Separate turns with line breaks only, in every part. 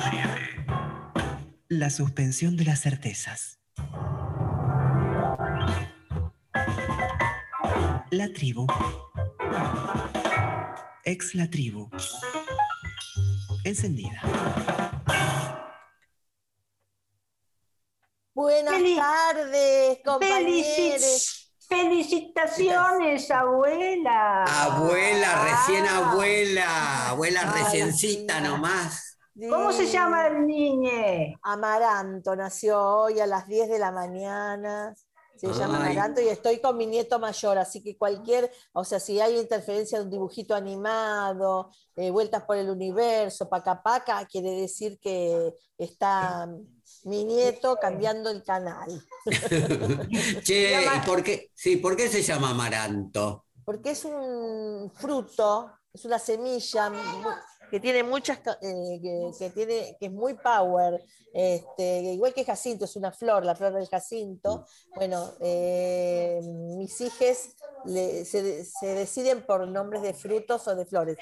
7.
La suspensión de las certezas. La tribu. Ex la tribu. Encendida.
Buenas
Feliz-
tardes, compañeros.
Felicitaciones, abuela.
Abuela, recién
Ah.
abuela, abuela
Ay,
reciencita
sí.
nomás.
¿Cómo se llama el niñe?
Amaranto nació hoy a las 10 de la mañana. Se llama. Amaranto y estoy con mi nieto mayor, así que cualquier, o sea, si hay interferencia de un dibujito animado, eh, vueltas por el universo, paca paca, quiere decir que está mi nieto cambiando el canal.
Che,
llama-
¿y por qué? Sí, ¿por qué se llama amaranto?
porque es un fruto, es una semilla que tiene muchas, eh, que, que tiene, que es muy power, este, igual que jacinto, es una flor, la flor del jacinto. Bueno, eh, mis hijas le- se, se deciden por nombres de frutos o de flores.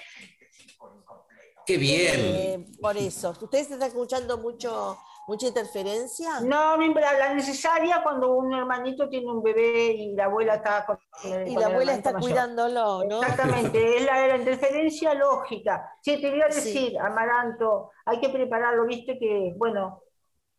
Qué bien.
Eh, por eso, ¿ustedes están escuchando mucho, mucha interferencia?
No, la necesaria cuando un hermanito tiene un bebé y la abuela está con,
y
con
la
el
abuela está
mayor.
cuidándolo, ¿no?
Exactamente, es la, la interferencia lógica. Sí, te voy a
Sí.
decir, Amaranto, hay que prepararlo, viste que, bueno,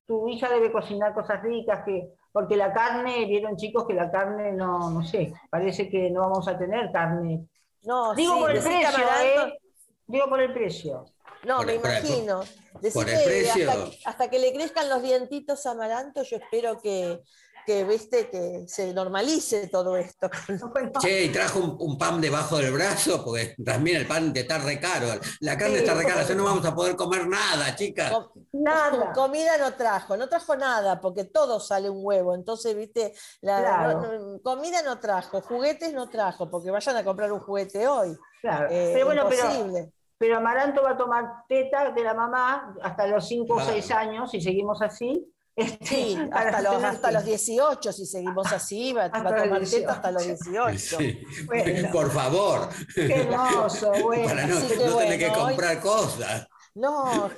tu hija debe cocinar cosas ricas, que porque la carne, vieron chicos que la carne no, no sé, parece que no vamos a tener carne.
No,
Digo
sí,
por el precio, ¿eh? Digo por el precio.
No,
Por
me
el- por
imagino. Decí
por el
que
precio.
Hasta, hasta que le crezcan los dientitos a Amaranto, yo espero que, que, viste, que se normalice todo esto.
Che, y trajo un, un pan debajo del brazo, porque también el pan está re caro. La carne
Sí,
está re cara,
por
ya no vamos a poder comer nada, chicas.
Com-
nada.
Comida no trajo, no trajo nada, porque todo sale un huevo. Entonces, viste, la,
Claro.
no- no- comida no trajo, juguetes no trajo, porque vayan a comprar un juguete hoy.
Claro.
Eh,
pero bueno,
imposible.
pero Amaranto va a tomar teta de la mamá hasta los 5 o
Claro.
6 años, si seguimos así. Este,
Sí, hasta los, hasta
que-
los 18, si seguimos así, va, a tomar
18.
teta hasta los 18.
Sí.
Bueno.
Por favor,
Qué hermoso, bueno.
para no,
así que
no tener que
bueno, hoy-
comprar cosas.
No,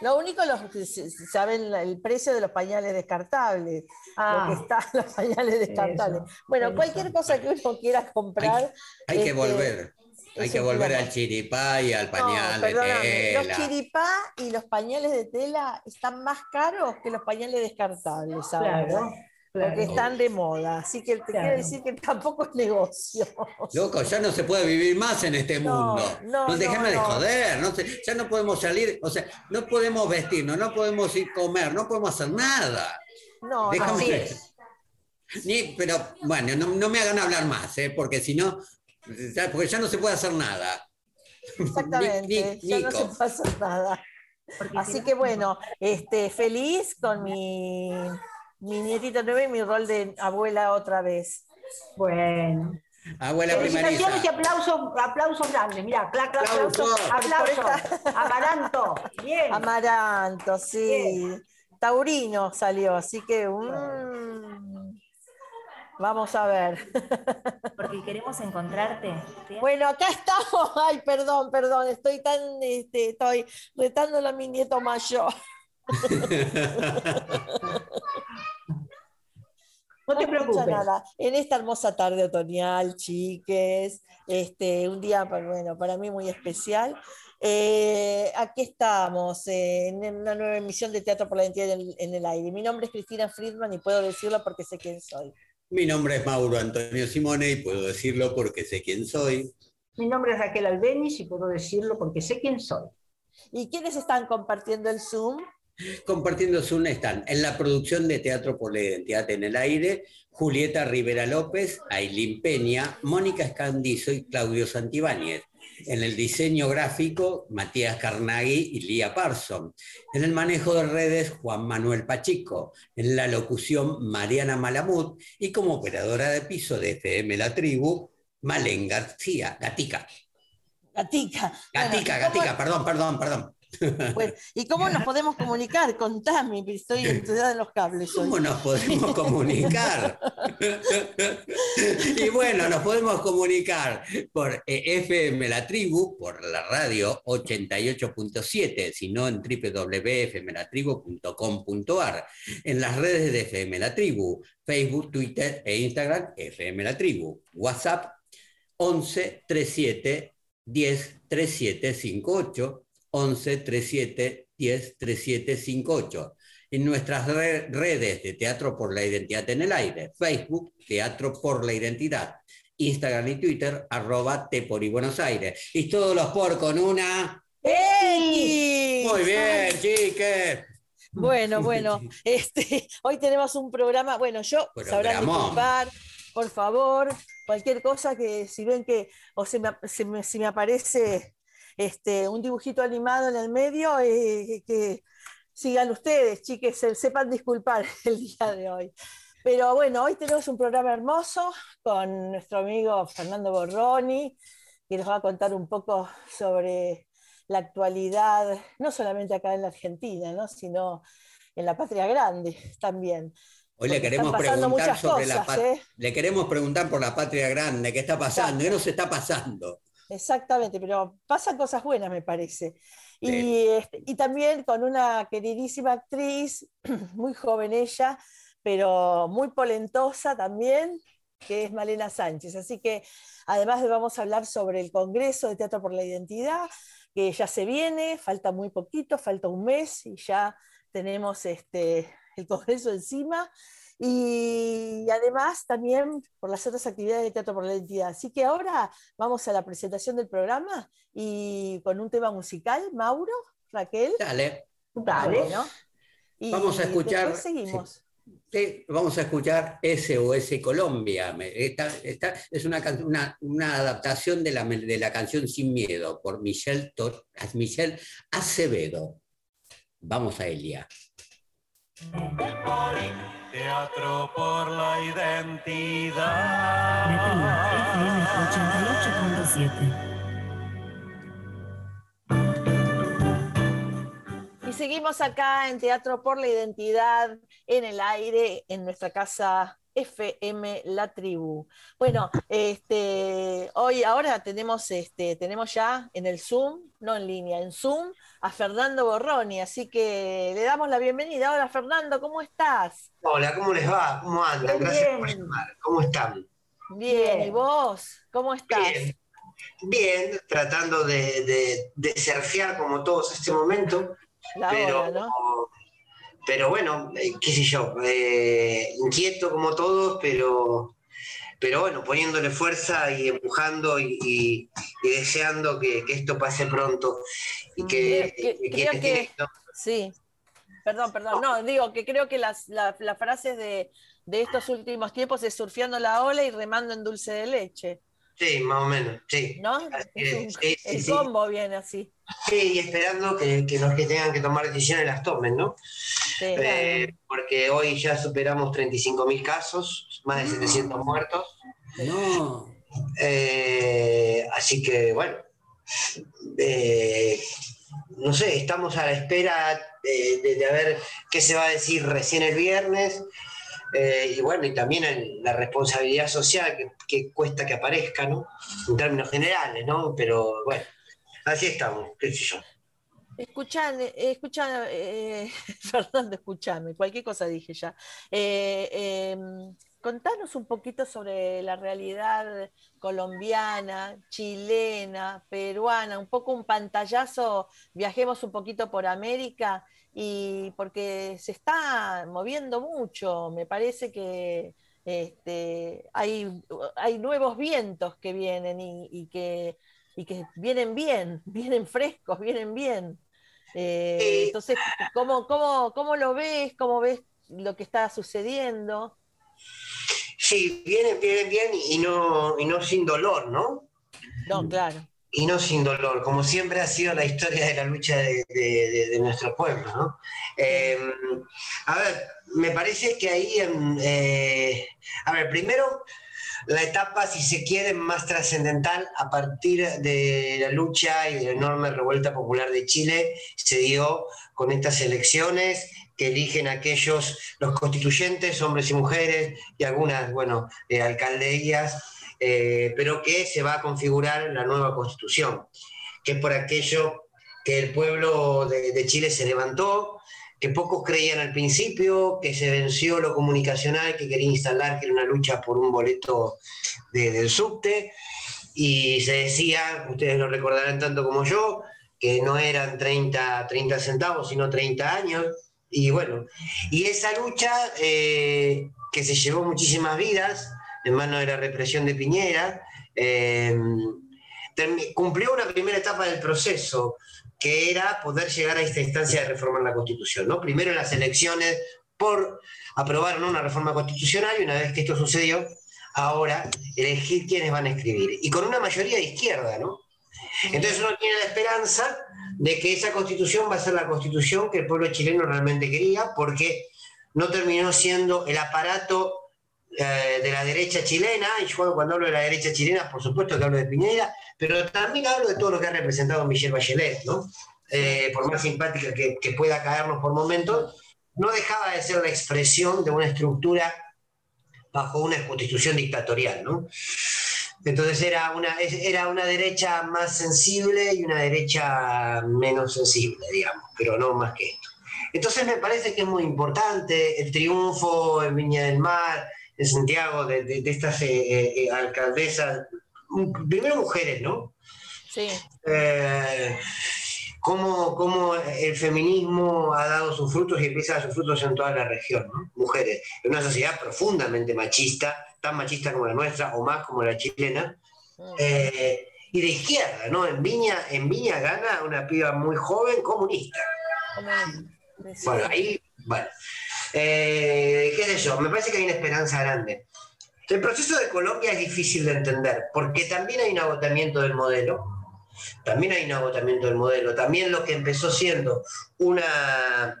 lo único los que se- se saben el precio de los pañales descartables,
Ah.
lo que están los pañales descartables.
Eso,
bueno,
eso.
cualquier cosa que uno quiera comprar.
Hay que
este,
volver. Hay que volver al chiripá y al pañal
no,
de
perdóname, los
tela.
chiripá y los pañales de tela están más caros que los pañales descartables ahora,
Claro,
porque están de moda. Así que te
Claro.
quiero decir que tampoco es negocio.
Loco, ya no se puede vivir más en este
No,
mundo.
no,
No, déjame
no,
de joder. No sé, ya no podemos salir, o sea, no podemos vestirnos, no podemos ir a comer, no podemos hacer nada.
No,
Déjame-
no.
Así es.
Ni, pero bueno, no, no me hagan hablar más, ¿eh? porque si no, porque ya no se puede hacer nada.
Exactamente,
Ni- ni-
ya no se pasa nada. Así que bueno, este, feliz con mi, mi nietito nuevo y mi rol de abuela otra vez.
Bueno.
Abuela
Felicitaciones y
primeriza.
aplausos, grandes. Mirá, clac, aplausos.
Aplausos.
Aplausos. Amaranto. Bien.
Amaranto, sí. Taurino salió, así que mm, vamos a ver.
Porque queremos encontrarte.
Bueno, acá estamos. Ay, perdón, perdón, estoy tan, este, estoy retándolo a mi nieto mayor.
No te preocupes.
nada. En esta hermosa tarde otoñal, chiques, este, un día, pues, bueno, para mí muy especial. Eh, aquí estamos eh, en una nueva emisión de Teatro por la Identidad en el Aire. Mi nombre es Cristina Friedman y puedo decirlo porque sé quién soy.
Mi nombre es Mauro Antonio Simone y puedo decirlo porque sé quién soy.
Mi nombre es Raquel Albeniz y puedo decirlo porque sé quién soy.
¿Y quiénes están compartiendo el Zoom?
Compartiendo Zoom están en la producción de Teatro por la Identidad en el Aire, Julieta Rivera López, Ailín Peña, Mónica Escandizo y Claudio Santibáñez. En el diseño gráfico, Matías Carnaghi y Lía Parson. En el manejo de redes, Juan Manuel Pachico. En la locución, Mariana Malamud. Y como operadora de piso de FM La Tribu, Malén García, Gatica.
Gatica.
Gatica,
Bueno, ¿cómo-
Gatica, perdón, perdón, perdón.
Bueno, ¿y cómo nos podemos comunicar? Contame, estoy enredada en los cables. hoy.
¿Cómo nos podemos comunicar? y bueno, nos podemos comunicar por eh, FM La Tribu, por la radio 88.7, sino en www.fmlatribu.com.ar, en las redes de FM La Tribu, Facebook, Twitter e Instagram, FM La Tribu, WhatsApp 11 37 10 37 58, 11 37 10 37 58 en nuestras re- redes de Teatro por la Identidad en el Aire, Facebook, Teatro por la Identidad, Instagram y Twitter, arroba Te por y Buenos Aires. Y todos los por con una...
¡Ey!
Muy bien, chiques.
Bueno, bueno, este, hoy tenemos un programa, bueno, yo sabrán disculpar, por favor, cualquier cosa que si ven que, o se me, se me- si me aparece este, un dibujito animado en el medio, eh, que sigan ustedes, chiques, se- sepan disculpar el día de hoy. Pero bueno, hoy tenemos un programa hermoso con nuestro amigo Fernando Borroni, que nos va a contar un poco sobre la actualidad, no solamente acá en la Argentina, ¿no? sino en la patria grande también.
Hoy le queremos preguntar sobre la
cosas, ¿eh?
le queremos preguntar por la patria grande, ¿qué está pasando? ¿Qué nos está pasando?
Exactamente, pero pasan cosas buenas, me parece. Y, este, y también con una queridísima actriz, muy joven ella, pero muy polentosa también, que es Malena Sánchez. Así que además de vamos a hablar sobre el Congreso de Teatro por la Identidad, que ya se viene, falta muy poquito, falta un mes y ya tenemos este, el Congreso encima. Y además también por las otras actividades de Teatro por la Identidad. Así que ahora vamos a la presentación del programa y con un tema musical, Mauro, Raquel.
Dale,
Dale.
Bueno, y
Vamos a escuchar-
seguimos.
sí, vamos a escuchar SOS Colombia. Esta- esta es una, una, una adaptación de la, de la canción Sin Miedo por Michelle, Tor- Michelle Acevedo. Vamos a Elia.
Teatro por la identidad.
tribu, FM 88.7.
Y seguimos acá en Teatro por la Identidad, en el aire, en nuestra casa FM La Tribu. Bueno, este, hoy ahora tenemos, este, tenemos ya en el Zoom, no en línea, en Zoom, a Fernando Borroni, así que le damos la bienvenida. Hola Fernando, ¿cómo estás?
Hola, ¿cómo les va? ¿Cómo andan?
Bien,
Gracias por
bien.
llamar. ¿Cómo están?
Bien,
Bien.
¿y vos? ¿Cómo estás?
Bien. Bien, tratando de, de, de surfear como todos este momento,
La
pero,
hora, ¿no?
Pero bueno, eh, qué sé yo, eh, inquieto como todos, pero, pero bueno, poniéndole fuerza y empujando y, y- y deseando que, que esto pase pronto y que,
Creo que- creo Sí, perdón, perdón. No, digo que creo que las, la- las frases de, de estos últimos tiempos es surfeando la ola y remando en dulce de leche,
sí, más o menos, sí.
¿no?
Así
Es un-
es, sí, sí,
el
sí.
combo viene así.
Sí, y esperando que, que los que tengan que tomar decisiones las tomen, ¿no?
Sí.
Eh, porque hoy ya superamos 35.000 casos, más de 700 muertos.
No,
Eh, así que, bueno, eh, no sé, estamos a la espera de, de- de ver qué se va a decir recién el viernes. Eh, y bueno, y también la responsabilidad social que, que cuesta que aparezca, ¿no? En términos generales, ¿no? Pero bueno, así estamos, qué sé yo.
Escuchan, escuchan, eh, Fernando, escúchame, cualquier cosa dije ya. Eh, em, contanos un poquito sobre la realidad colombiana, chilena, peruana, un poco un pantallazo, viajemos un poquito por América y porque se está moviendo mucho, me parece que este, hay, hay nuevos vientos que vienen y, y que, y que vienen bien, vienen frescos, vienen bien. Eh, entonces, ¿cómo, cómo, ¿cómo lo ves? ¿Cómo ves lo que está sucediendo?
Sí, vienen, vienen bien y no, y no sin dolor, ¿no?
No, claro.
Y no sin dolor, como siempre ha sido la historia de la lucha de, de- de- de nuestro pueblo. ¿no? Eh, a ver, me parece que ahí, em, eh, a ver, primero la etapa, si se quiere, más trascendental a partir de la lucha y de la enorme revuelta popular de Chile se dio con estas elecciones que eligen aquellos, los constituyentes, hombres y mujeres, y algunas, bueno, eh, alcaldías, eh, pero que se va a configurar la nueva constitución, que es por aquello que el pueblo de, de Chile se levantó, que pocos creían al principio, que se venció lo comunicacional, que quería instalar que era una lucha por un boleto de- del subte, y se decía, ustedes lo recordarán tanto como yo, que no eran 30, 30 centavos, sino 30 años, y bueno, y esa lucha eh, que se llevó muchísimas vidas en manos de la represión de Piñera, eh, cumplió una primera etapa del proceso, que era poder llegar a esta instancia de reformar la Constitución. ¿no? Primero las elecciones por aprobar una reforma constitucional y una vez que esto sucedió, ahora elegir quiénes van a escribir. Y con una mayoría de izquierda, ¿no? Entonces uno tiene la esperanza de que esa constitución va a ser la constitución que el pueblo chileno realmente quería, porque no terminó siendo el aparato eh, de la derecha chilena, y cuando hablo de la derecha chilena, por supuesto que hablo de Piñera, pero también hablo de todo lo que ha representado Michelle Bachelet, ¿no? Eh, por más simpática que, pueda caernos por momentos, no dejaba de ser la expresión de una estructura bajo una constitución dictatorial, ¿no? Entonces era una, era una derecha más sensible y una derecha menos sensible, digamos, pero no más que esto. Entonces me parece que es muy importante el triunfo en Viña del Mar, en Santiago, de, de- de estas eh, eh, eh, alcaldesas, primero mujeres, ¿no?
Sí,
Eh, cómo, cómo el feminismo ha dado sus frutos y empieza a dar sus frutos en toda la región, ¿no? Mujeres, en una sociedad profundamente machista, tan machista como la nuestra o más como la chilena,
Mm.
y de izquierda, ¿no? En Viña, en Viña gana una piba muy joven comunista. Bueno, ahí, bueno. Eh, ¿Qué sé yo? Me parece que hay una esperanza grande. El proceso de Colombia es difícil de entender, porque también hay un agotamiento del modelo, también hay un agotamiento del modelo, también lo que empezó siendo una,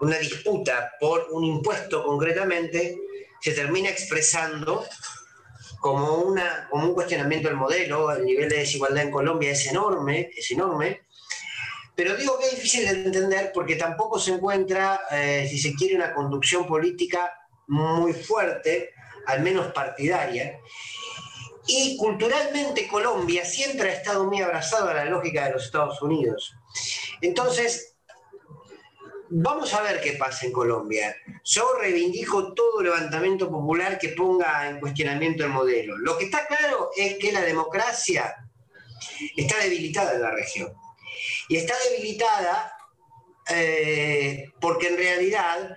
una disputa por un impuesto concretamente, se termina expresando como, una, como un cuestionamiento del modelo, el nivel de desigualdad en Colombia es enorme, es enorme, pero digo que es difícil de entender porque tampoco se encuentra, eh, si se quiere, una conducción política muy fuerte, al menos partidaria. Y culturalmente Colombia siempre ha estado muy abrazado a la lógica de los Estados Unidos. Entonces, vamos a ver qué pasa en Colombia. Yo reivindico todo levantamiento popular que ponga en cuestionamiento el modelo. Lo que está claro es que la democracia está debilitada en la región. Y está debilitada eh, porque en realidad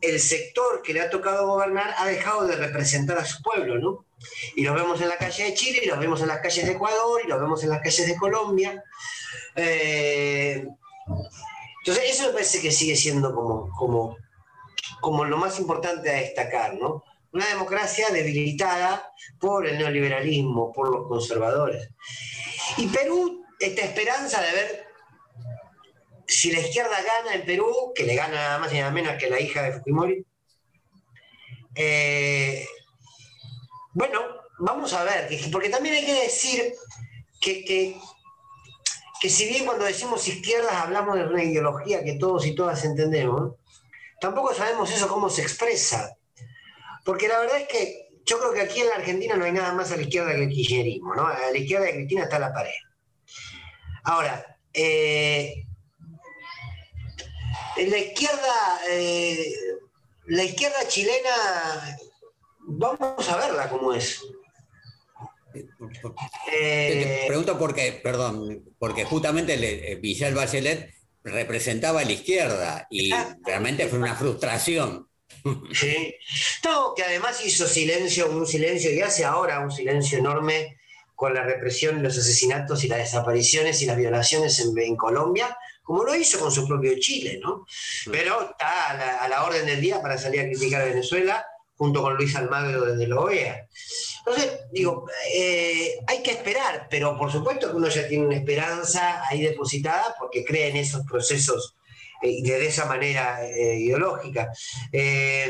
el sector que le ha tocado gobernar ha dejado de representar a su pueblo, ¿no? Y los vemos en la calle de Chile, y los vemos en las calles de Ecuador, y los vemos en las calles de Colombia. Eh, entonces, eso me parece que sigue siendo como, como, como lo más importante a destacar, ¿no? Una democracia debilitada por el neoliberalismo, por los conservadores. Y Perú, esta esperanza de ver si la izquierda gana en Perú, que le gana nada más y nada menos que la hija de Fujimori, eh, bueno, vamos a ver, que- porque también hay que decir que, que, que si bien cuando decimos izquierdas hablamos de una ideología que todos y todas entendemos, tampoco sabemos eso cómo se expresa. Porque la verdad es que yo creo que aquí en la Argentina no hay nada más a la izquierda que el kirchnerismo, ¿no? A la izquierda de Cristina está la pared. Ahora, eh, la izquierda, eh, la izquierda chilena, vamos a verla cómo es.
Te
Eh,
pregunto porque, perdón, porque justamente le- eh, Michelle Bachelet representaba a la izquierda y realmente fue una frustración.
Sí. No, que además hizo silencio, un silencio, y hace ahora un silencio enorme con la represión, los asesinatos y las desapariciones y las violaciones en, en Colombia, como lo hizo con su propio Chile, ¿no? Pero está a la, a la orden del día para salir a criticar a Venezuela, junto con Luis Almagro desde la OEA. Entonces, digo, eh, hay que esperar, pero por supuesto que uno ya tiene una esperanza ahí depositada porque cree en esos procesos eh, de esa manera eh, ideológica. Eh,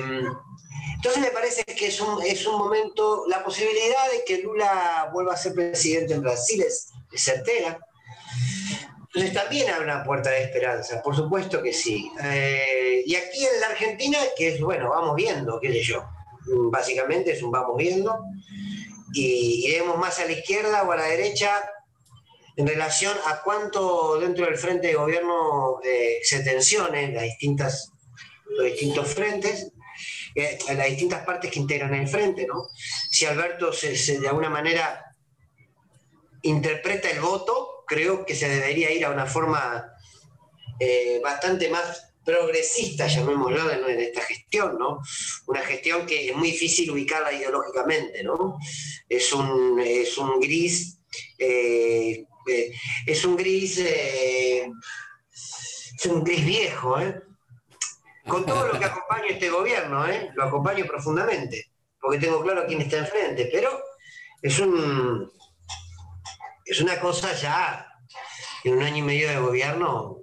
Entonces me parece que es un, es un momento, la posibilidad de que Lula vuelva a ser presidente en Brasil es, es certera. Entonces también abre una puerta de esperanza, por supuesto que sí. Eh, y aquí en la Argentina, que es, bueno, vamos viendo, qué sé yo. Básicamente es un vamos viendo. Y iremos más a la izquierda o a la derecha en relación a cuánto dentro del frente de gobierno eh, se tensionen las distintas, los distintos frentes, eh, las distintas partes que integran el frente, ¿no? Si Alberto se, se, de alguna manera interpreta el voto, creo que se debería ir a una forma eh, bastante más progresista, llamémoslo, en esta gestión, ¿no? Una gestión que es muy difícil ubicarla ideológicamente, ¿no? Es un, es un gris, eh, eh, es un gris, es un gris viejo, ¿eh? Con todo lo que acompaña este gobierno, ¿eh? Lo acompaño profundamente, porque tengo claro quién está enfrente, pero es un, es una cosa ya, en un año y medio de gobierno,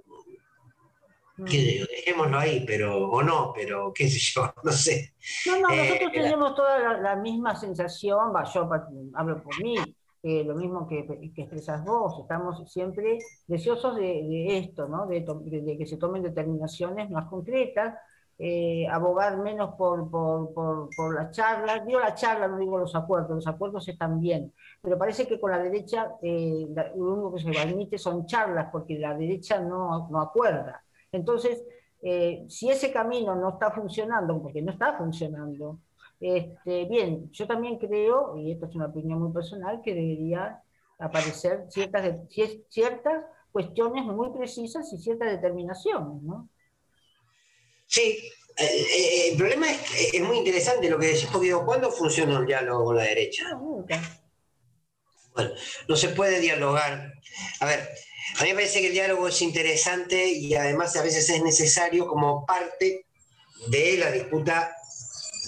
que dejémoslo ahí, pero, o no, pero qué sé yo, no sé.
No, no, nosotros
Eh,
tenemos toda la, la misma sensación, va, yo hablo por mí, eh, lo mismo que, que expresas vos, estamos siempre deseosos de, de esto, ¿no? de, to- de- de que se tomen determinaciones más concretas, eh, abogar menos por, por, por, las charlas, digo la charla, no digo los acuerdos, los acuerdos están bien, pero parece que con la derecha eh, lo único que se admite son charlas, porque la derecha no, no acuerda. Entonces, eh, si ese camino no está funcionando, porque no está funcionando, este, bien, yo también creo, y esto es una opinión muy personal, que debería aparecer ciertas, ciertas cuestiones muy precisas y ciertas determinaciones, ¿no?
Sí, eh, eh, el problema es que es muy interesante lo que decís, porque digo, ¿cuándo funciona el diálogo con la derecha?
Nunca.
Bueno, no se puede dialogar. A ver, a mí me parece que el diálogo es interesante y además a veces es necesario como parte de la disputa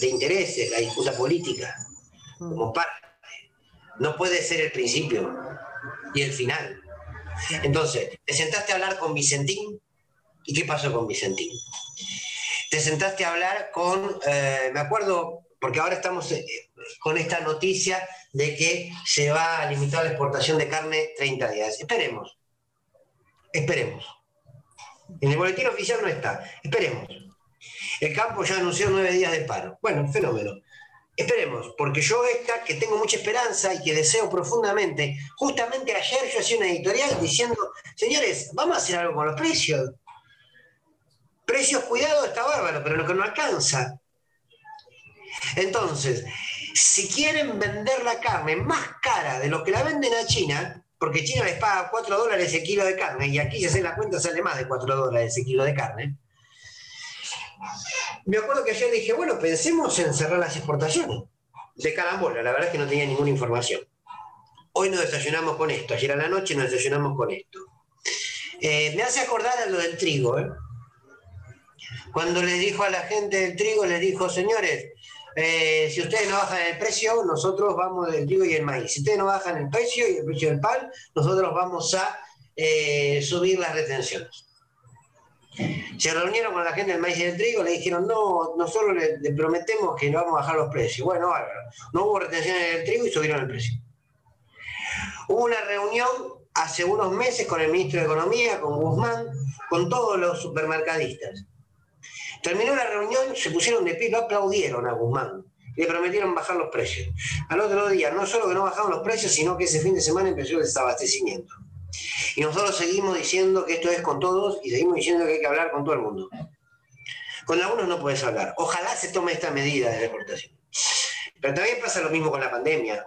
de intereses, la disputa política, como parte. No puede ser el principio y el final. Entonces, te sentaste a hablar con Vicentín y ¿qué pasó con Vicentín? Te sentaste a hablar con, eh, me acuerdo, porque ahora estamos eh, con esta noticia de que se va a limitar la exportación de carne 30 días. Esperemos, esperemos. En el boletín oficial no está, esperemos. El campo ya anunció nueve días de paro. Bueno, fenómeno. Esperemos, porque yo esta, que tengo mucha esperanza y que deseo profundamente, justamente ayer yo hacía una editorial diciendo, señores, vamos a hacer algo con los precios. Precios, cuidado, está bárbaro, pero lo que no alcanza. Entonces, si quieren vender la carne más cara de lo que la venden a China, porque China les paga 4 dólares el kilo de carne y aquí si hacen la cuenta sale más de 4 dólares el kilo de carne, me acuerdo que ayer dije, bueno, pensemos en cerrar las exportaciones. De carambola, la verdad es que no tenía ninguna información. Hoy nos desayunamos con esto, ayer a la noche nos desayunamos con esto. Eh, me hace acordar a lo del trigo, ¿eh? Cuando le dijo a la gente del trigo, le dijo, señores, eh, si ustedes no bajan el precio, nosotros vamos del trigo y el maíz. Si ustedes no bajan el precio y el precio del pan, nosotros vamos a eh, subir las retenciones. Se reunieron con la gente del maíz y del trigo, le dijeron, no, nosotros le, le prometemos que no vamos a bajar los precios. Bueno, bárbaro. No hubo retenciones del trigo y subieron el precio. Hubo una reunión hace unos meses con el ministro de Economía, con Guzmán, con todos los supermercadistas. Terminó la reunión, se pusieron de pie, lo aplaudieron a Guzmán. Le prometieron bajar los precios. Al otro día, no solo que no bajaron los precios, sino que ese fin de semana empezó el desabastecimiento. Y nosotros seguimos diciendo que esto es con todos y seguimos diciendo que hay que hablar con todo el mundo. Con algunos no puedes hablar. Ojalá se tome esta medida de deportación. Pero también pasa lo mismo con la pandemia.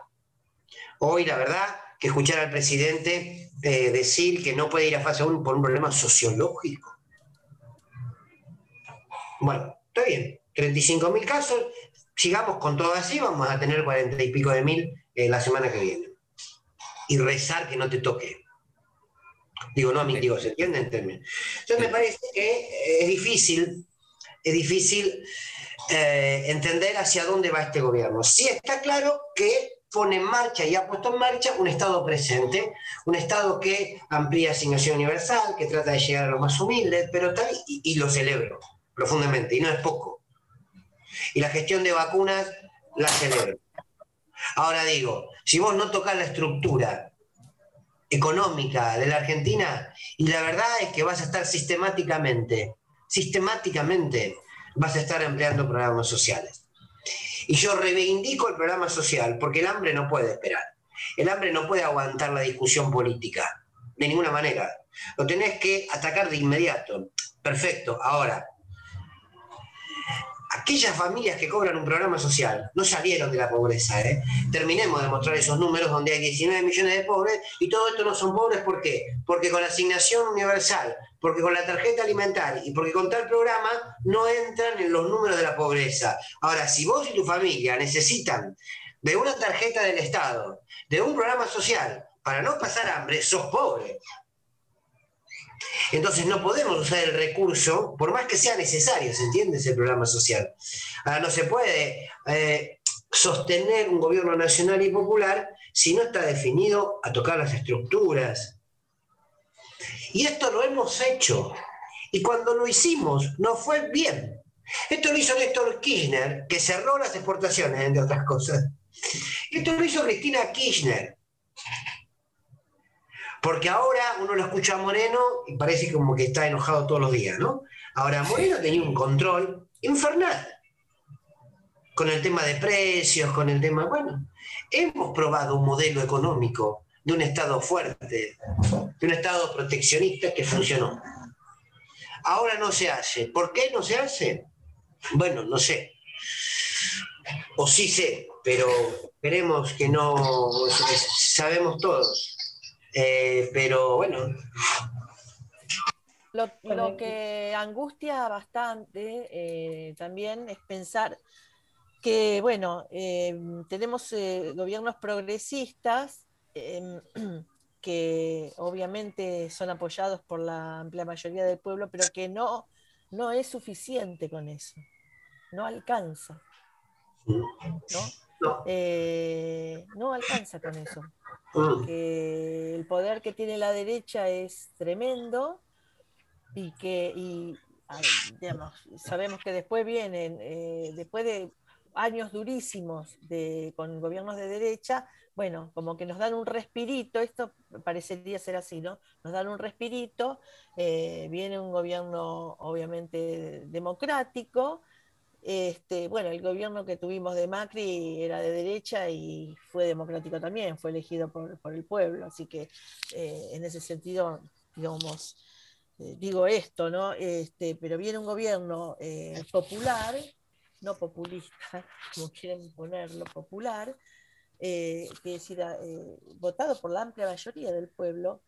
Hoy, la verdad, que escuchar al presidente eh, decir que no puede ir a fase 1 por un problema sociológico. Bueno, está bien. 35 mil casos, sigamos con todo así, vamos a tener 40 y pico de mil eh, la semana que viene. Y rezar que no te toque. Digo, no digo, ¿se entiende? Entonces me parece que eh, es difícil, es difícil eh, entender hacia dónde va este gobierno. Sí está claro que pone en marcha y ha puesto en marcha un Estado presente, un Estado que amplía asignación universal, que trata de llegar a los más humildes, pero tal, y, y lo celebro profundamente, y no es poco. Y la gestión de vacunas la celebro. Ahora digo, si vos no tocas la estructura económica de la Argentina, y la verdad es que vas a estar sistemáticamente, sistemáticamente vas a estar empleando programas sociales. Y yo reivindico el programa social porque el hambre no puede esperar. El hambre no puede aguantar la discusión política, de ninguna manera. Lo tenés que atacar de inmediato. Perfecto. Ahora, aquellas familias que cobran un programa social no salieron de la pobreza. ¿eh? Terminemos de mostrar esos números donde hay 19 millones de pobres y todo esto no son pobres. ¿Por qué? Porque con la asignación universal, porque con la tarjeta alimentaria y porque con tal programa no entran en los números de la pobreza. Ahora, si vos y tu familia necesitan de una tarjeta del Estado, de un programa social, para no pasar hambre, sos pobre. Entonces no podemos usar el recurso, por más que sea necesario, ¿se entiende ese programa social? Ahora no se puede eh, sostener un gobierno nacional y popular si no está definido a tocar las estructuras. Y esto lo hemos hecho. Y cuando lo hicimos, no fue bien. Esto lo hizo Néstor Kirchner, que cerró las exportaciones, entre otras cosas. Esto lo hizo Cristina Kirchner, porque ahora uno lo escucha a Moreno y parece como que está enojado todos los días, ¿no? Ahora, Moreno tenía un control infernal con el tema de precios, con el tema, bueno, hemos probado un modelo económico de un Estado fuerte, de un Estado proteccionista que funcionó. Ahora no se hace. ¿Por qué no se hace? Bueno, no sé. O sí sé, pero esperemos que no sabemos todos eh, pero bueno.
Lo, que angustia bastante eh, también es pensar que, bueno, eh, tenemos gobiernos progresistas em, que obviamente son apoyados por la amplia mayoría del pueblo, pero que no, no es suficiente con eso, no alcanza. ¿no? No alcanza con eso porque el poder que tiene la derecha es tremendo y que sabemos que después vienen, eh, después de años durísimos de, con gobiernos de derecha, bueno, como que nos dan un respirito, esto parecería ser así, ¿no? Nos dan un respirito, eh, viene un gobierno obviamente democrático, este, bueno, el gobierno que tuvimos de Macri era de derecha y fue democrático también, fue elegido por, el pueblo, así que eh, en ese sentido, digamos, eh, digo esto, ¿no? Este, pero viene un gobierno eh, popular, no populista, como quieren ponerlo, popular, que es votado por la amplia mayoría del pueblo,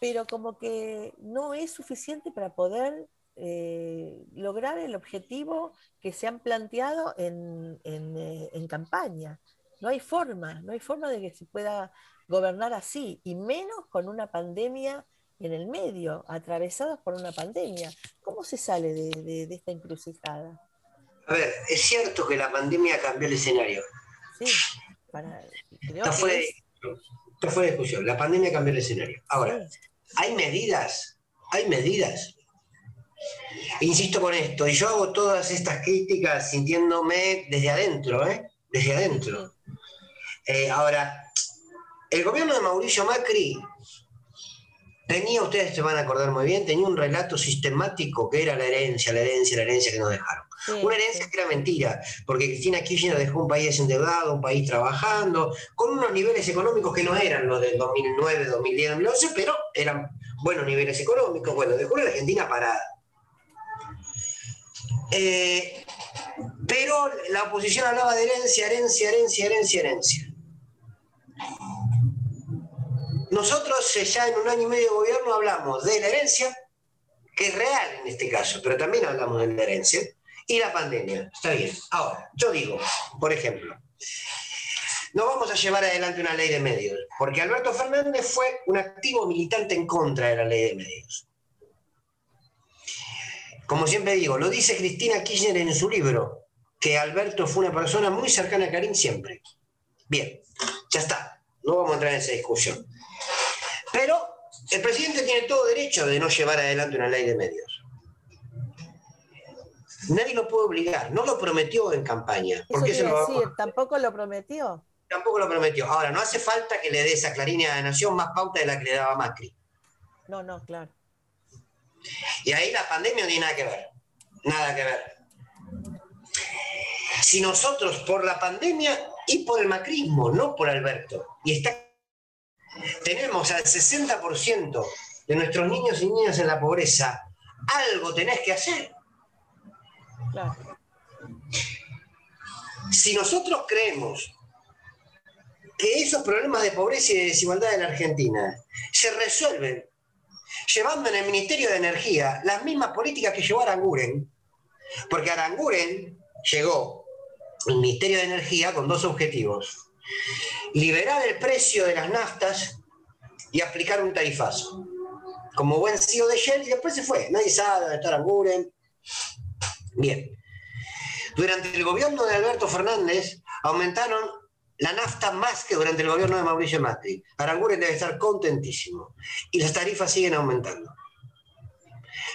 pero como que no es suficiente para poder eh, lograr el objetivo que se han planteado en, eh, en, campaña. No hay forma, no hay forma de que se pueda gobernar así, y menos con una pandemia en el medio, atravesados por una pandemia. ¿Cómo se sale de, esta encrucijada?
A ver, es cierto que la pandemia cambió el escenario. Sí, para, esto, fue, fue discusión. La pandemia cambió el escenario. Ahora, hay medidas, hay medidas Insisto con esto, y yo hago todas estas críticas sintiéndome desde adentro, ¿eh? Desde adentro. Eh, ahora, el gobierno de Mauricio Macri tenía, ustedes se van a acordar muy bien, tenía un relato sistemático que era la herencia, la herencia, la herencia que nos dejaron. Una herencia que era mentira, porque Cristina Kirchner dejó un país endeudado, un país trabajando, con unos niveles económicos que no eran los del 2009, 2010, 2011, pero eran buenos niveles económicos. Bueno, dejó a la Argentina parada. Eh, pero la oposición hablaba de herencia, herencia, herencia, herencia, herencia. Nosotros eh, ya en un año y medio de gobierno hablamos de la herencia, que es real en este caso, pero también hablamos de la herencia, y la pandemia. Está bien. Ahora, yo digo, por ejemplo, no vamos a llevar adelante una ley de medios, porque Alberto Fernández fue un activo militante en contra de la ley de medios. Como siempre digo, lo dice Cristina Kirchner en su libro, que Alberto fue una persona muy cercana a Karim siempre. Bien, ya está, no vamos a entrar en esa discusión. Pero el presidente tiene todo derecho de no llevar adelante una ley de medios. Nadie lo puede obligar, no lo prometió en campaña. Porque eso
a
lo-
decir, tampoco lo prometió.
tampoco lo prometió. Ahora, no hace falta que le des a Clarín y a la Nación más pauta de la que le daba Macri.
No, no, claro.
Y ahí la pandemia no tiene nada que ver. Nada que ver. Si nosotros por la pandemia y por el macrismo, no por Alberto, y está, tenemos al 60% de nuestros niños y niñas en la pobreza, algo tenés que hacer.
claro.
Si nosotros creemos que esos problemas de pobreza y de desigualdad en la Argentina se resuelven llevando en el Ministerio de Energía las mismas políticas que llevó Aranguren, porque Aranguren llegó al Ministerio de Energía con dos objetivos. Liberar el precio de las naftas y aplicar un tarifazo. Como buen CEO de Shell y después se fue. Nadie sabe dónde está Aranguren. Bien. Durante el gobierno de Alberto Fernández aumentaron la nafta más que durante el gobierno de Mauricio Macri. Aranguren debe estar contentísimo. Y las tarifas siguen aumentando.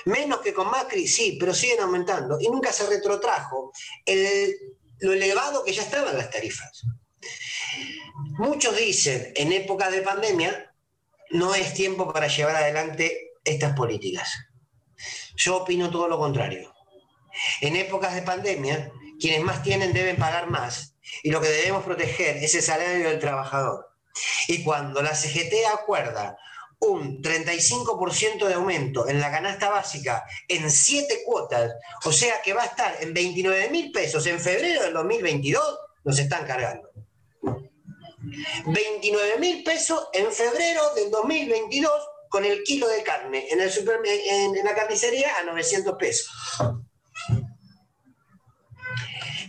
Menos que con Macri, sí, pero siguen aumentando. Y nunca se retrotrajo el- lo elevado que ya estaban las tarifas. Muchos dicen, en época de pandemia, no es tiempo para llevar adelante estas políticas. Yo opino todo lo contrario. En épocas de pandemia, quienes más tienen deben pagar más y lo que debemos proteger es el salario del trabajador. Y cuando la CGT acuerda un 35% de aumento en la canasta básica en siete cuotas, o sea que va a estar en 29 mil pesos en febrero del 2022, nos están cargando. 29 mil pesos en febrero del 2022 con el kilo de carne en- en la carnicería a 900 pesos.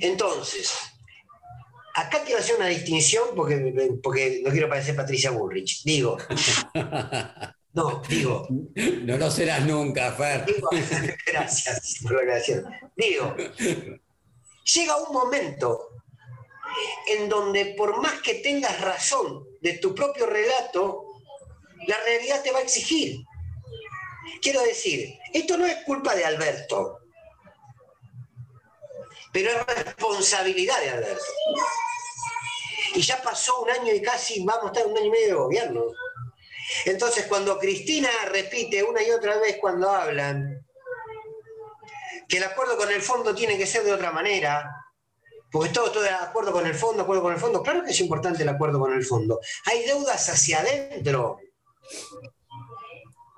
Entonces, acá quiero hacer una distinción porque, porque no quiero parecer Patricia Bullrich. Digo, no, digo,
No lo serás nunca, Fer.
digo, gracias por la aclaración. Digo, llega un momento en donde por más que tengas razón de tu propio relato, la realidad te va a exigir. Quiero decir, esto no es culpa de Alberto, pero es responsabilidad de Alberto. Y ya pasó un año y casi, vamos a estar un año y medio de gobierno. Entonces, cuando Cristina repite una y otra vez cuando hablan que el acuerdo con el fondo tiene que ser de otra manera, porque todo, todo de acuerdo con el fondo, acuerdo con el fondo, claro que es importante el acuerdo con el fondo. Hay deudas hacia adentro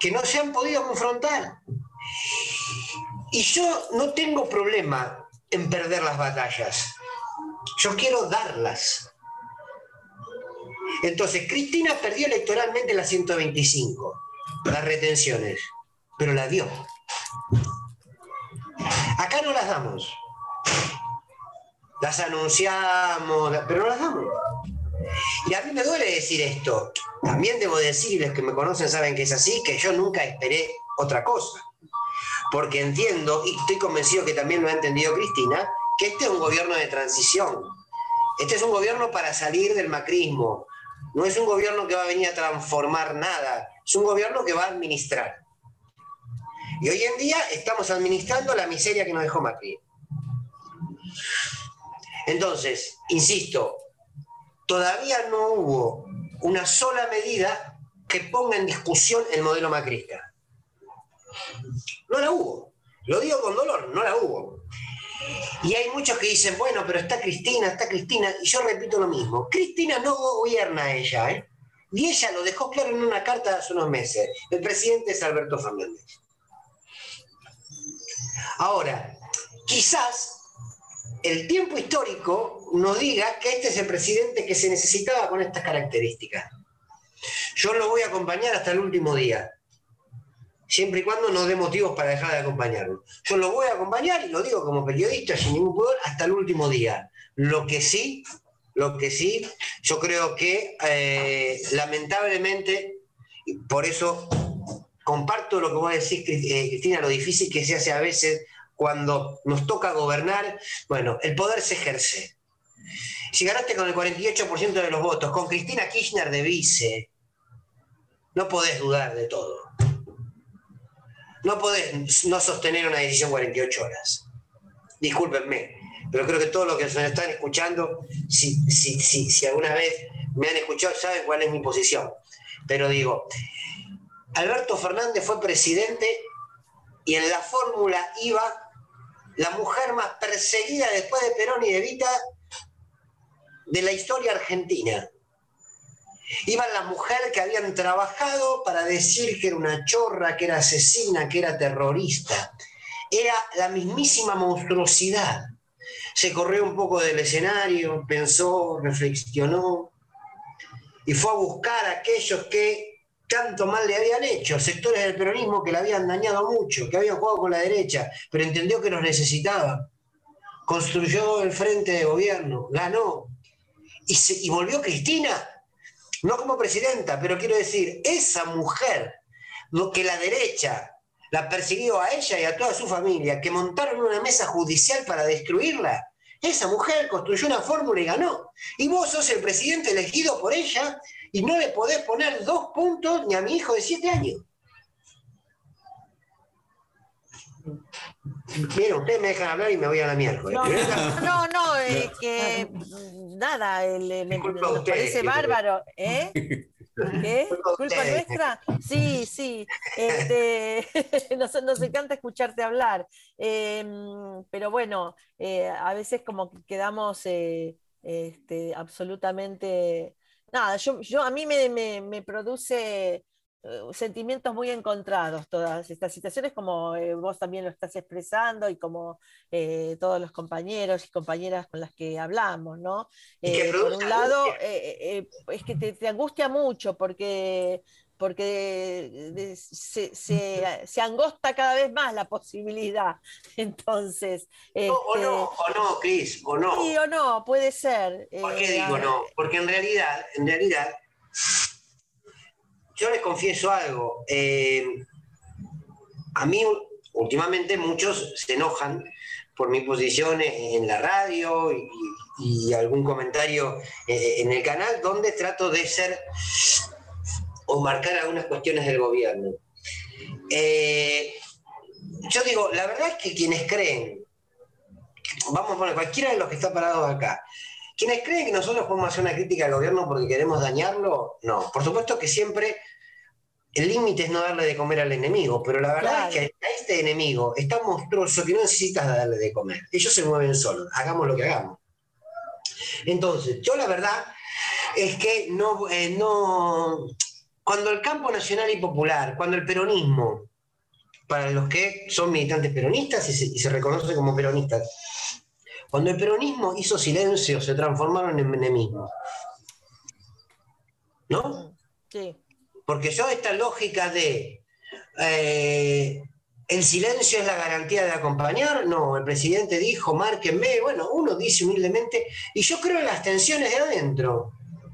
que no se han podido confrontar. Y yo no tengo problema en perder las batallas. Yo quiero darlas. Entonces, Cristina perdió electoralmente la 125, las retenciones, pero la dio. Acá no las damos. Las anunciamos, pero no las damos. Y a mí me duele decir esto. También debo decir, los que me conocen saben que es así, que yo nunca esperé otra cosa. Porque entiendo, y estoy convencido que también lo ha entendido Cristina, que este es un gobierno de transición. Este es un gobierno para salir del macrismo. No es un gobierno que va a venir a transformar nada. Es un gobierno que va a administrar. Y hoy en día estamos administrando la miseria que nos dejó Macri. Entonces, insisto, todavía no hubo una sola medida que ponga en discusión el modelo macrista. No la hubo. Lo digo con dolor, no la hubo. Y hay muchos que dicen, bueno, pero está Cristina, está Cristina. Y yo repito lo mismo. Cristina no gobierna ella, ¿eh? Y ella lo dejó claro en una carta hace unos meses. El presidente es Alberto Fernández. Ahora, quizás el tiempo histórico nos diga que este es el presidente que se necesitaba con estas características. Yo lo voy a acompañar hasta el último día, siempre y cuando nos dé motivos para dejar de acompañarlo. Yo lo voy a acompañar, y lo digo como periodista, sin ningún pudor, hasta el último día. Lo que sí, lo que sí, yo creo que eh, lamentablemente, por eso comparto lo que vos decís, eh, Cristina, lo difícil que se hace a veces cuando nos toca gobernar, bueno, el poder se ejerce. Si ganaste con el 48% de los votos, con Cristina Kirchner de vice, no podés dudar de todo. No podés no sostener una decisión 48 horas. discúlpenme, pero creo que todos los que nos están escuchando, si, si, si, si alguna vez me han escuchado, saben cuál es mi posición. Pero digo, Alberto Fernández fue presidente y en la fórmula iba la mujer más perseguida después de Perón y de Vita de la historia argentina. Iba la mujer que habían trabajado para decir que era una chorra, que era asesina, que era terrorista. Era la mismísima monstruosidad. Se corrió un poco del escenario, pensó, reflexionó y fue a buscar a aquellos que tanto mal le habían hecho, sectores del peronismo que le habían dañado mucho, que habían jugado con la derecha, pero entendió que los necesitaba. Construyó el frente de gobierno, ganó. Y, y volvió Cristina, no como presidenta, pero quiero decir, esa mujer, lo que la derecha la persiguió a ella y a toda su familia, que montaron una mesa judicial para destruirla, esa mujer construyó una fórmula y ganó. Y vos sos el presidente elegido por ella y no le podés poner dos puntos ni a mi hijo de siete años. Mira, ustedes me dejan hablar y me voy a la mierda.
No, no, es que nada, me, me parece bárbaro. ¿eh? ¿Qué? ¿Culpa nuestra? Sí, sí. Este, nos, nos, encanta escucharte hablar. Eh, pero bueno, eh, a veces como que quedamos eh, este, absolutamente nada, yo, yo a mí me, me, produce eh, sentimientos muy encontrados todas estas situaciones, como eh, vos también lo estás expresando y como eh, todos los compañeros y compañeras con las que hablamos, ¿no? por un lado, es que te, te, angustia mucho porque porque se, se, angosta cada vez más la posibilidad. Entonces.
o no, este, o no, Cris, o no.
Sí o no, puede ser.
¿Por qué eh, digo no? Porque en realidad, en realidad, yo les confieso algo. Eh, a mí, últimamente, muchos se enojan por mi posición en la radio y, algún comentario eh, en el canal donde trato de ser o marcar algunas cuestiones del gobierno. Eh, yo digo, la verdad es que quienes creen, vamos a poner cualquiera de los que está parados acá, quienes creen que nosotros podemos hacer una crítica al gobierno porque queremos dañarlo, no. Por supuesto que siempre el límite es no darle de comer al enemigo, pero la verdad es que a este enemigo es tan monstruoso que no necesitas darle de comer. Ellos se mueven solos, hagamos lo que hagamos. Entonces, yo la verdad es que no, eh, no, cuando el campo nacional y popular, cuando el peronismo, para los que son militantes peronistas y se, reconocen como peronistas, cuando el peronismo hizo silencio, se transformaron en menemismo. ¿No? Sí. Porque yo esta lógica de eh, el silencio es la garantía de acompañar, no, el presidente dijo, márquenme, bueno, uno dice humildemente, y yo creo en las tensiones de adentro.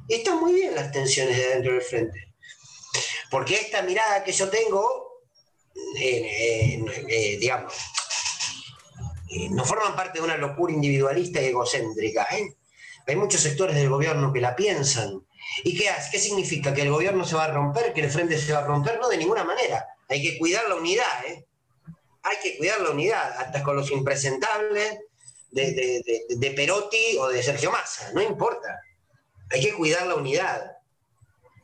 están muy bien las tensiones de adentro del frente. Porque esta mirada que yo tengo, eh, eh, digamos, eh, no forman parte de una locura individualista y egocéntrica. Hay muchos sectores del gobierno que la piensan. ¿Y qué hace? ¿Qué significa? ¿Que el gobierno se va a romper? ¿Que el frente se va a romper? No, de ninguna manera. Hay que cuidar la unidad. Hay que cuidar la unidad, hasta con los impresentables de, de Perotti o de Sergio Massa. No importa. Hay que cuidar la unidad.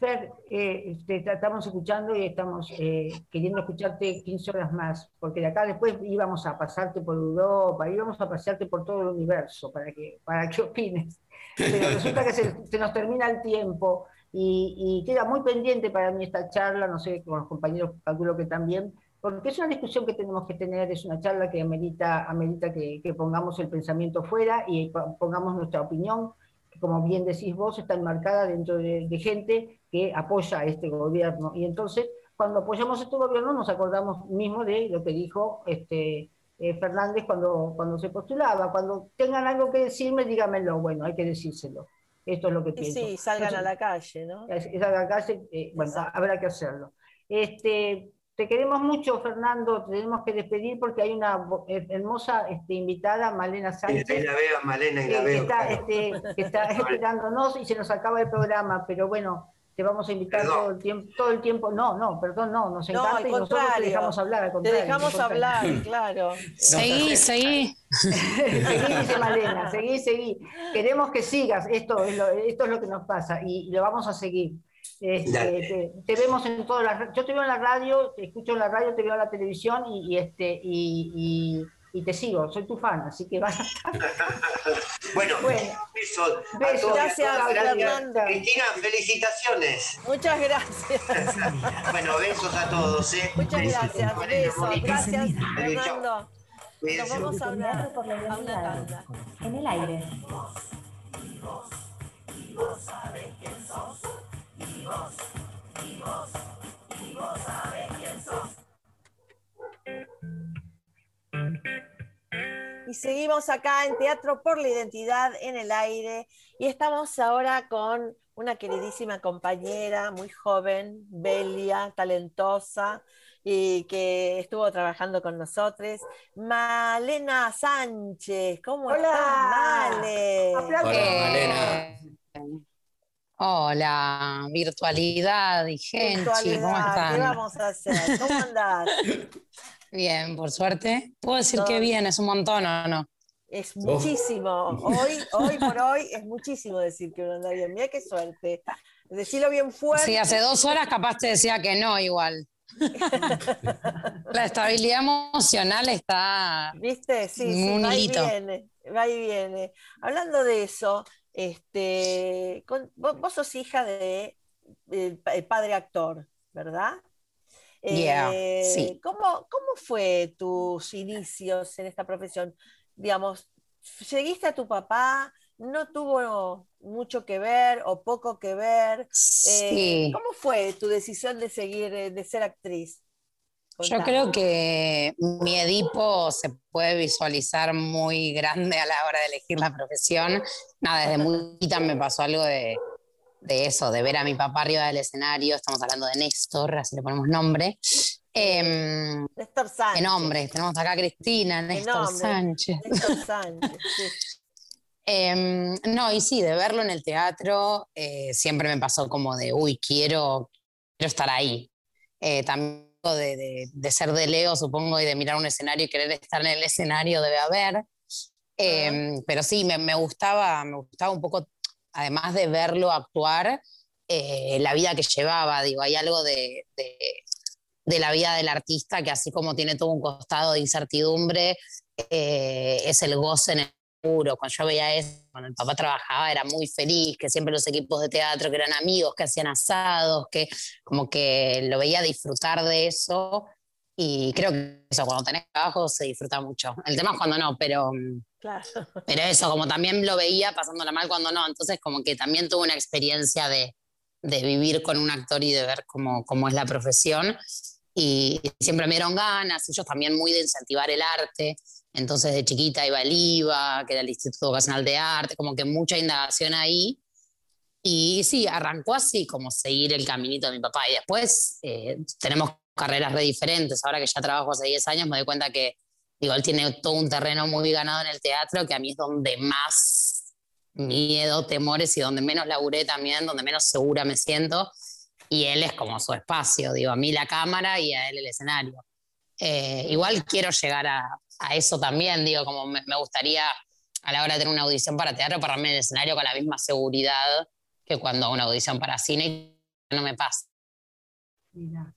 Fer, eh, te estamos escuchando y estamos eh, queriendo escucharte 15 horas más, porque de acá después íbamos a pasarte por Europa, íbamos a pasarte por todo el universo para que, para que opines. Pero resulta que se, nos termina el tiempo y, queda muy pendiente para mí esta charla, no sé, con los compañeros calculo que también, porque es una discusión que tenemos que tener, es una charla que amerita, amerita que, que pongamos el pensamiento fuera y pongamos nuestra opinión como bien decís vos, está enmarcada dentro de, gente que apoya a este gobierno. Y entonces, cuando apoyamos a este gobierno, nos acordamos mismo de lo que dijo este, eh, Fernández cuando, cuando se postulaba. Cuando tengan algo que decirme, dígamelo. Bueno, hay que decírselo. Esto es lo que pienso.
Sí, salgan a la calle, ¿no?
Salgan a la calle, eh, bueno, habrá que hacerlo. Este, te queremos mucho, Fernando. Tenemos que despedir porque hay una hermosa este, invitada, Malena Sánchez.
Ahí la veo, Malena, y la
veo.
Que está,
este, que está esperándonos y se nos acaba el programa. Pero bueno, te vamos a invitar
Perdón.
todo el tiempo, todo el tiempo. No, no, perdón, no, nos
No,
encanta
al
y nosotros te dejamos hablar. al
Te
contrario,
dejamos
al contrario.
hablar, claro.
Seguí, seguí.
seguí, dice Malena, seguí, seguí. Queremos que sigas, esto es lo, esto es lo que nos pasa y, y lo vamos a seguir. Este, te, te vemos en todas las yo te veo en la radio, te escucho en la radio, te veo en la televisión y, y este y, y- y te sigo, soy tu fan, así que vas a estar.
Bueno,
Bueno.
besos a
Besos.
todos y a
Gracias,
todas. Gracias.
Fernanda.
Cristina, felicitaciones.
Muchas gracias.
Bueno, besos a todos. ¿eh?
Muchas
Besos.
gracias. Besos. Gracias. Fernando. Nos vamos a
Teatro por la
a una tanda.
En el aire.
Y seguimos acá en Teatro por la Identidad en el aire y estamos ahora con una queridísima compañera, muy joven, Belia, talentosa y que estuvo trabajando con nosotros, Malena Sánchez. ¿Cómo
Hola.
estás, Male?
Hola, Malena.
Hola, virtualidad y gente, ¿cómo
Virtualidad, ¿Qué
están?
vamos a hacer? ¿Cómo andás?
Bien, por suerte. ¿Puedo decir
Todo
que
bien.
¿Es un montón o no?
Es muchísimo. Hoy, hoy por hoy es muchísimo decir que uno anda bien. Mira qué suerte. Decirlo bien fuerte.
Sí, hace dos horas capaz te decía que no igual. La estabilidad emocional está...
¿Viste? Sí, sí,
Un
va y viene, va y viene. Hablando de eso, este, con- vos, vos sos hija de el, pa- el padre actor, ¿verdad?
Yeah,
Eh,
sí.
¿cómo, ¿Cómo fue tus inicios en esta profesión? Digamos, ¿seguiste a tu papá? ¿No tuvo mucho que ver o poco que ver? Eh,
Sí.
¿Cómo fue tu decisión de seguir, eh, de ser actriz?
Yo creo que mi Edipo se puede visualizar muy grande a la hora de elegir la profesión. Nada, desde muy chiquita me pasó algo de, de eso, de ver a mi papá arriba del escenario. Estamos hablando de Néstor, así le ponemos nombre. Em,
Néstor Sánchez.
¿Qué nombre? Tenemos acá a Cristina, Néstor
nombre.
Sánchez.
Néstor Sánchez, sí.
Em, no, y sí, de verlo en el teatro eh, siempre me pasó como de, uy, quiero, quiero estar ahí. Eh, también de, de- de ser de Leo, supongo, y de mirar un escenario y querer estar en el escenario debe haber. Em, Pero sí, me, me gustaba, me gustaba un poco, además de verlo actuar, eh, la vida que llevaba. Digo, hay algo de, de- de la vida del artista que así como tiene todo un costado de incertidumbre, eh, es el goce en el puro. Cuando yo veía eso, cuando el papá trabajaba, era muy feliz, que siempre los equipos de teatro, que eran amigos, que hacían asados, que como que lo veía disfrutar de eso. Y creo que eso, cuando tenés trabajo, se disfruta mucho. El tema es cuando no, pero,
Claro.
pero eso, como también lo veía pasándola mal cuando no. Entonces, como que también tuve una experiencia de, de vivir con un actor y de ver cómo, cómo es la profesión. Y siempre me dieron ganas, ellos también muy de incentivar el arte. Entonces de chiquita iba al IVA, que era el Instituto Vocacional de Arte, como que mucha indagación ahí. Y sí, arrancó así como seguir el caminito de mi papá. Y después eh, tenemos carreras re diferentes. Ahora que ya trabajo hace 10 años me doy cuenta que, digo, él tiene todo un terreno muy ganado en el teatro, que a mí es donde más miedo, temores y donde menos laburé también, donde menos segura me siento. Y él es como su espacio, digo, a mí la cámara y a él el escenario. Eh, igual quiero llegar a, a eso también, digo, como me, me gustaría a la hora de tener una audición para teatro, pararme en el escenario con la misma seguridad que cuando hago una audición para cine, no me pasa.
Mira.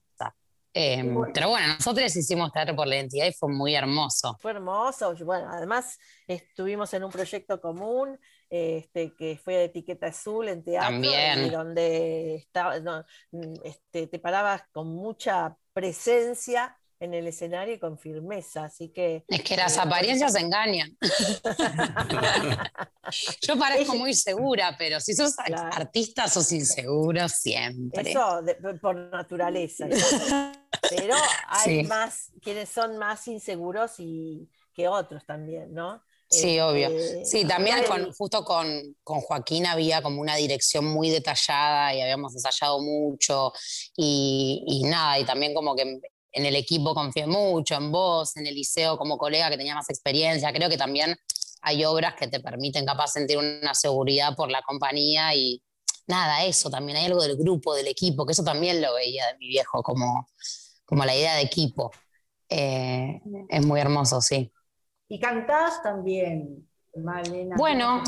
Eh,
Bueno.
Pero bueno, nosotros hicimos teatro por la identidad y fue muy hermoso.
Fue hermoso. Bueno, además estuvimos en un proyecto común este, que fue de etiqueta azul en teatro,
También.
y donde estaba, no, este, te parabas con mucha presencia en el escenario y con firmeza. Así que
Es que las
Eh,
apariencias engañan. Yo parezco muy segura, pero si sos
Claro.
artista, sos inseguro siempre.
eso de- por naturaleza. Pero hay
Sí.
más, quienes son más inseguros y, que otros también, ¿no?
Sí,
Este,
obvio. Sí, también con, justo con, con Joaquín había como una dirección muy detallada y habíamos ensayado mucho y, y nada, y también como que en, el equipo confié mucho, en vos, en el liceo como colega que tenía más experiencia. Creo que también hay obras que te permiten capaz sentir una seguridad por la compañía y, nada, eso también, hay algo del grupo, del equipo, que eso también lo veía de mi viejo, como, como la idea de equipo. Eh, es muy hermoso, sí.
Y cantás también, Malena.
Bueno.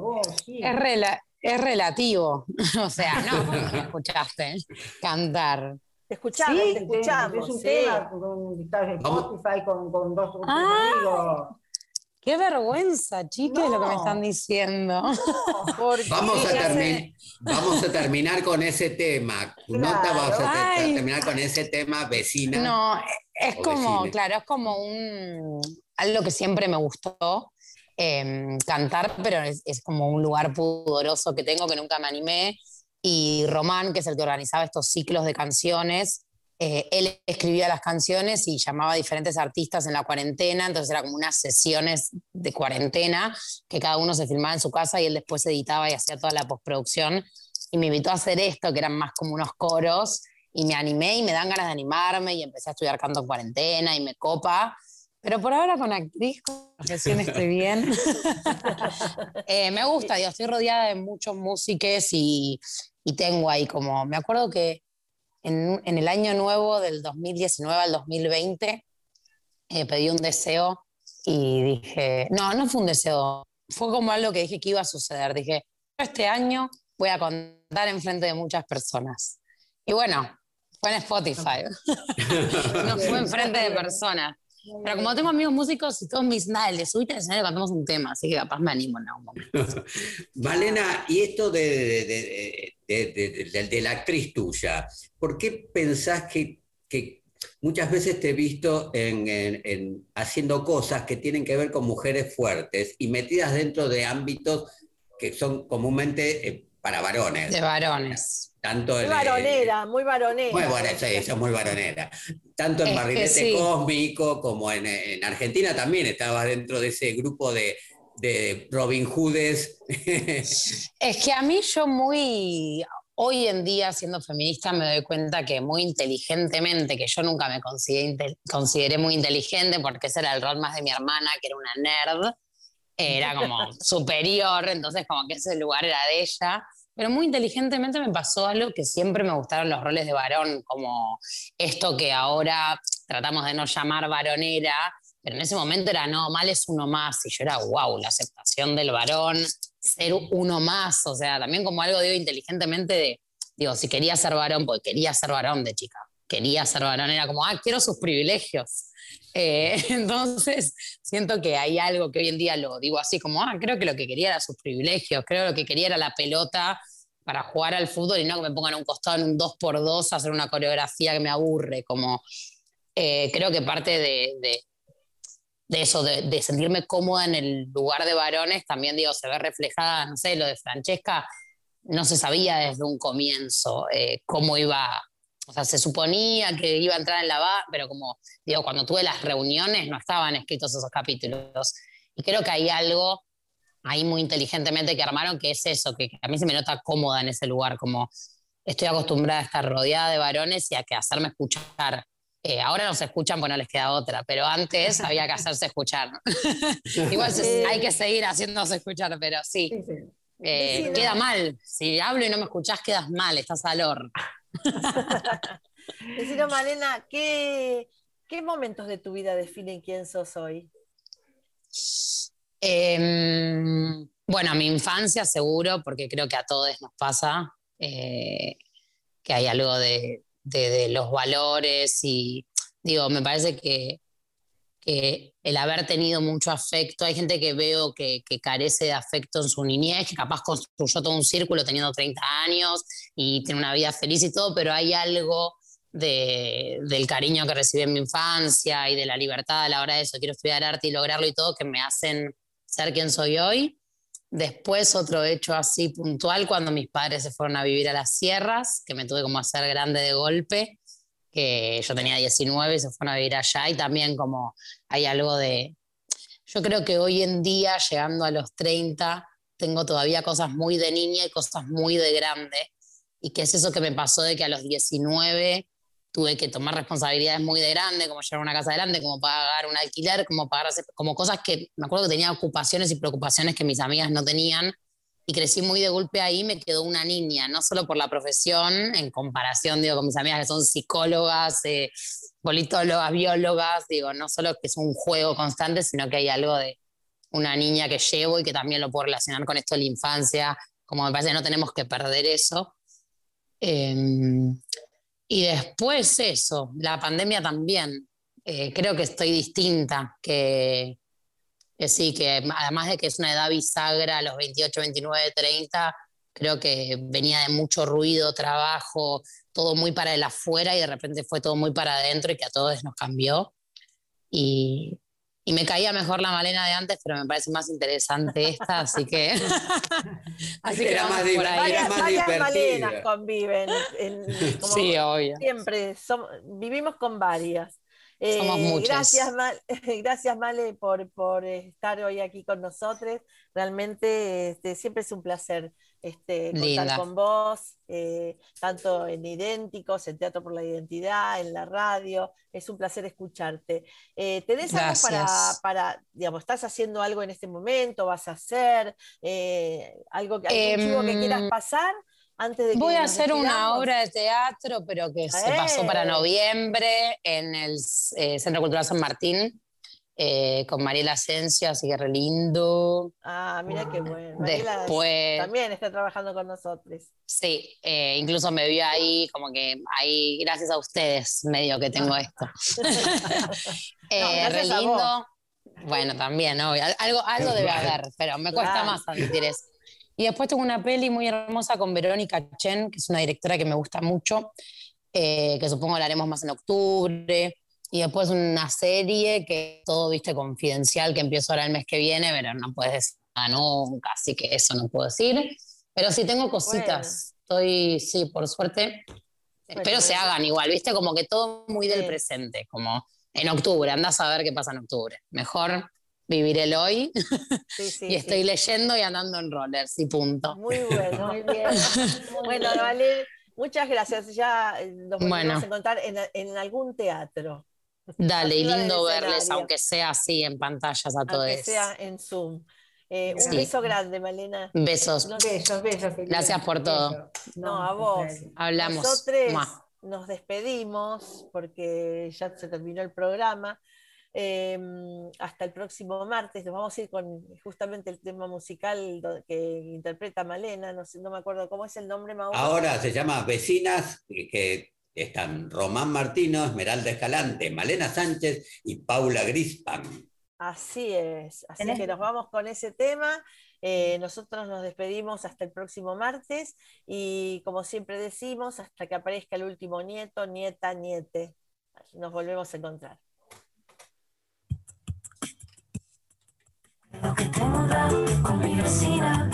Vos, sí.
Es, rela- es relativo, o sea, no, ¿cómo me escuchaste cantar.
Te escuchamos,
Sí,
te escuchamos.
Es un
sí.
tema con,
Vamos.
Spotify con, con dos
Ah.
amigos.
Qué vergüenza, chiques, lo que me
No.
están diciendo.
Porque
Vamos a, termi- vamos a terminar con ese tema. Nota,
Claro.
vamos a te-
Ay.
terminar con ese tema vecina.
No, es como, claro, es como un algo que siempre me gustó eh, cantar, pero es, es como un lugar pudoroso que tengo que nunca me animé. Y Román, que es el que organizaba estos ciclos de canciones, eh, él escribía las canciones y llamaba a diferentes artistas en la cuarentena, entonces era como unas sesiones de cuarentena que cada uno se filmaba en su casa y él después editaba y hacía toda la postproducción. Y me invitó a hacer esto, que eran más como unos coros, y me animé y me dan ganas de animarme y empecé a estudiar canto en cuarentena y me copa. Pero por ahora con actriz, con profesión estoy bien. Eh, me gusta, digo, estoy rodeada de muchos músicos y, y tengo ahí como, me acuerdo que en, en el año nuevo del 2019 al 2020 eh, pedí un deseo y dije, no, no fue un deseo, fue como algo que dije que iba a suceder. Dije, este año voy a contar enfrente de muchas personas. Y bueno, fue en Spotify, no fue enfrente de personas. Pero como tengo amigos músicos y todos mis, nada, les subiste al escenario y cantamos un tema, así que capaz me animo en algún momento.
Malena, y esto de, de- de- de- de- de- de la actriz tuya, ¿por qué pensás que, que muchas veces te he visto en, en- en haciendo cosas que tienen que ver con mujeres fuertes y metidas dentro de ámbitos que son comúnmente eh, para varones?
De varones.
Tanto
Muy varonera, muy varonera.
Muy buena, sí, eso es muy varonera. Tanto en
Es
Barrilete
sí.
Cósmico como en, en Argentina también estaba dentro de ese grupo de, de Robin Hoodes.
Es que a mí yo muy, hoy en día siendo feminista me doy cuenta que muy inteligentemente, que yo nunca me consideré, consideré muy inteligente porque ese era el rol más de mi hermana, que era una nerd, era como superior, entonces como que ese lugar era de ella. Pero muy inteligentemente me pasó algo que siempre me gustaron los roles de varón, como esto que ahora tratamos de no llamar varonera, pero en ese momento era no, mal es uno más, y yo era wow, la aceptación del varón, ser uno más, o sea, también como algo, digo, inteligentemente de, digo, si quería ser varón, pues quería ser varón de chica, quería ser varón, era como, ah, quiero sus privilegios. Eh, entonces, siento que hay algo que hoy en día lo digo así, como, ah, creo que lo que quería era sus privilegios, creo que lo que quería era la pelota para jugar al fútbol y no que me pongan un costado en un 2x2 a hacer una coreografía que me aburre, como, eh, creo que parte de, de- de eso, de, sentirme cómoda en el lugar de varones, también digo, se ve reflejada, no sé, lo de Francesca, no se sabía desde un comienzo eh, cómo iba, o sea, se suponía que iba a entrar en la va, pero como digo, cuando tuve las reuniones no estaban escritos esos capítulos. Y creo que hay algo ahí muy inteligentemente que armaron que es eso, que a mí se me nota cómoda en ese lugar, como estoy acostumbrada a estar rodeada de varones y a que hacerme escuchar. Eh, ahora no se escuchan porque no les queda otra, pero antes había que hacerse escuchar. Igual se- hay que seguir haciéndose escuchar, pero sí,
Sí, sí.
eh, queda mal. Si hablo y no me escuchás, quedas mal, estás al horno.
Decilo, Malena, ¿qué, ¿qué momentos de tu vida definen quién sos hoy?
Em, bueno, mi infancia seguro, porque creo que a todos nos pasa, eh, que hay algo de, de- los valores y digo, me parece que, que el haber tenido mucho afecto, hay gente que veo que, que carece de afecto en su niñez, que capaz construyó todo un círculo teniendo 30 años y tiene una vida feliz y todo, pero hay algo de- del cariño que recibí en mi infancia y de la libertad a la hora de eso, quiero estudiar arte y lograrlo y todo, que me hacen ser quien soy hoy. Después otro hecho así puntual, cuando mis padres se fueron a vivir a las sierras, que me tuve como a hacer grande de golpe, que yo tenía 19 y se fueron a vivir allá y también como hay algo de... Yo creo que hoy en día, llegando a los 30, tengo todavía cosas muy de niña y cosas muy de grande. Y que es eso que me pasó de que a los 19 tuve que tomar responsabilidades muy de grande, como llevar una casa adelante, como pagar un alquiler, como pagar, como cosas que me acuerdo que tenía ocupaciones y preocupaciones que mis amigas no tenían y crecí muy de golpe ahí, me quedó una niña, no solo por la profesión, en comparación, digo, con mis amigas que son psicólogas, eh, politólogas, biólogas, digo, no solo que es un juego constante, sino que hay algo de una niña que llevo y que también lo puedo relacionar con esto de la infancia, como me parece que no tenemos que perder eso. Em, y después eso, la pandemia también, eh, creo que estoy distinta, que, sí, que además de que es una edad bisagra, los 28, 29, 30, creo que venía de mucho ruido, trabajo, todo muy para el afuera y de repente fue todo muy para adentro y que a todos nos cambió. Y, y me caía mejor la Malena de antes, pero me parece más interesante esta, así que.
así que era más, por ahí.
Varias, varias Malenas conviven. En, como
sí, obvio.
Siempre somos, vivimos con varias.
Somos
Eh,
muchas.
gracias, Mal- gracias, Male, por, por estar hoy aquí con nosotros. Realmente este, siempre es un placer este, contar con vos, eh, tanto en Idénticos, en Teatro por la Identidad, en la radio. Es un placer escucharte. Eh, ¿Tenés algo para, para, digamos, estás haciendo algo en este momento? ¿Vas a hacer eh, algo que, algún que quieras
Em,
pasar? Antes de que
Voy a hacer una obra de teatro, pero que se pasó para
¡Eh!
noviembre en el eh, Centro Cultural San Martín, eh, con Mariela Asensio, así que re lindo.
Ah, mira qué bueno. Mariela
Después,
también está trabajando con nosotros.
sí, eh, incluso me vio ahí, como que ahí, gracias a ustedes, medio que tengo esto. Eh, re lindo. Bueno, también, obvio. Algo, algo debe haber, pero me cuesta
Claro.
más admitir eso. Y después tengo una peli muy hermosa con Verónica Chen, que es una directora que me gusta mucho, eh, que supongo la haremos más en octubre. Y después una serie que todo, viste, confidencial, que empiezo ahora el mes que viene, pero no puedes decir nada nunca, así que eso no puedo decir. Pero sí tengo cositas. Estoy, sí, por suerte. Espero se hagan igual, viste, como que todo muy del
Sí.
presente, como en octubre, andás a ver qué pasa en octubre. Mejor vivir el hoy
Sí, sí,
y estoy
sí.
leyendo y andando en rollers y punto.
Muy bueno, muy bien. Bueno, vale, muchas gracias. Ya nos
Bueno.
a encontrar en, en algún teatro,
Dale, y lindo verles, aunque sea así en pantallas a todos.
aunque sea en Zoom. Eh, un
Sí.
beso grande, Malena.
Besos.
No,
Besos, besos.
Gracias por todo.
No, a vos.
Hablamos.
Nosotros
Mua.
nos despedimos porque ya se terminó el programa. Eh, hasta el próximo martes nos vamos a ir con justamente el tema musical que interpreta Malena, no, sé, no me acuerdo cómo es el nombre, Mauro.
Ahora se llama Vecinas, que están Román Martino, Esmeralda Escalante, Malena Sánchez y Paula Grispan.
Así es, así
Tenés-
que nos vamos con ese tema. Eh, nosotros nos despedimos hasta el próximo martes y como siempre decimos, hasta que aparezca el último nieto, nieta, niete. Nos volvemos a encontrar.
Lo que tengo da con mi vecina.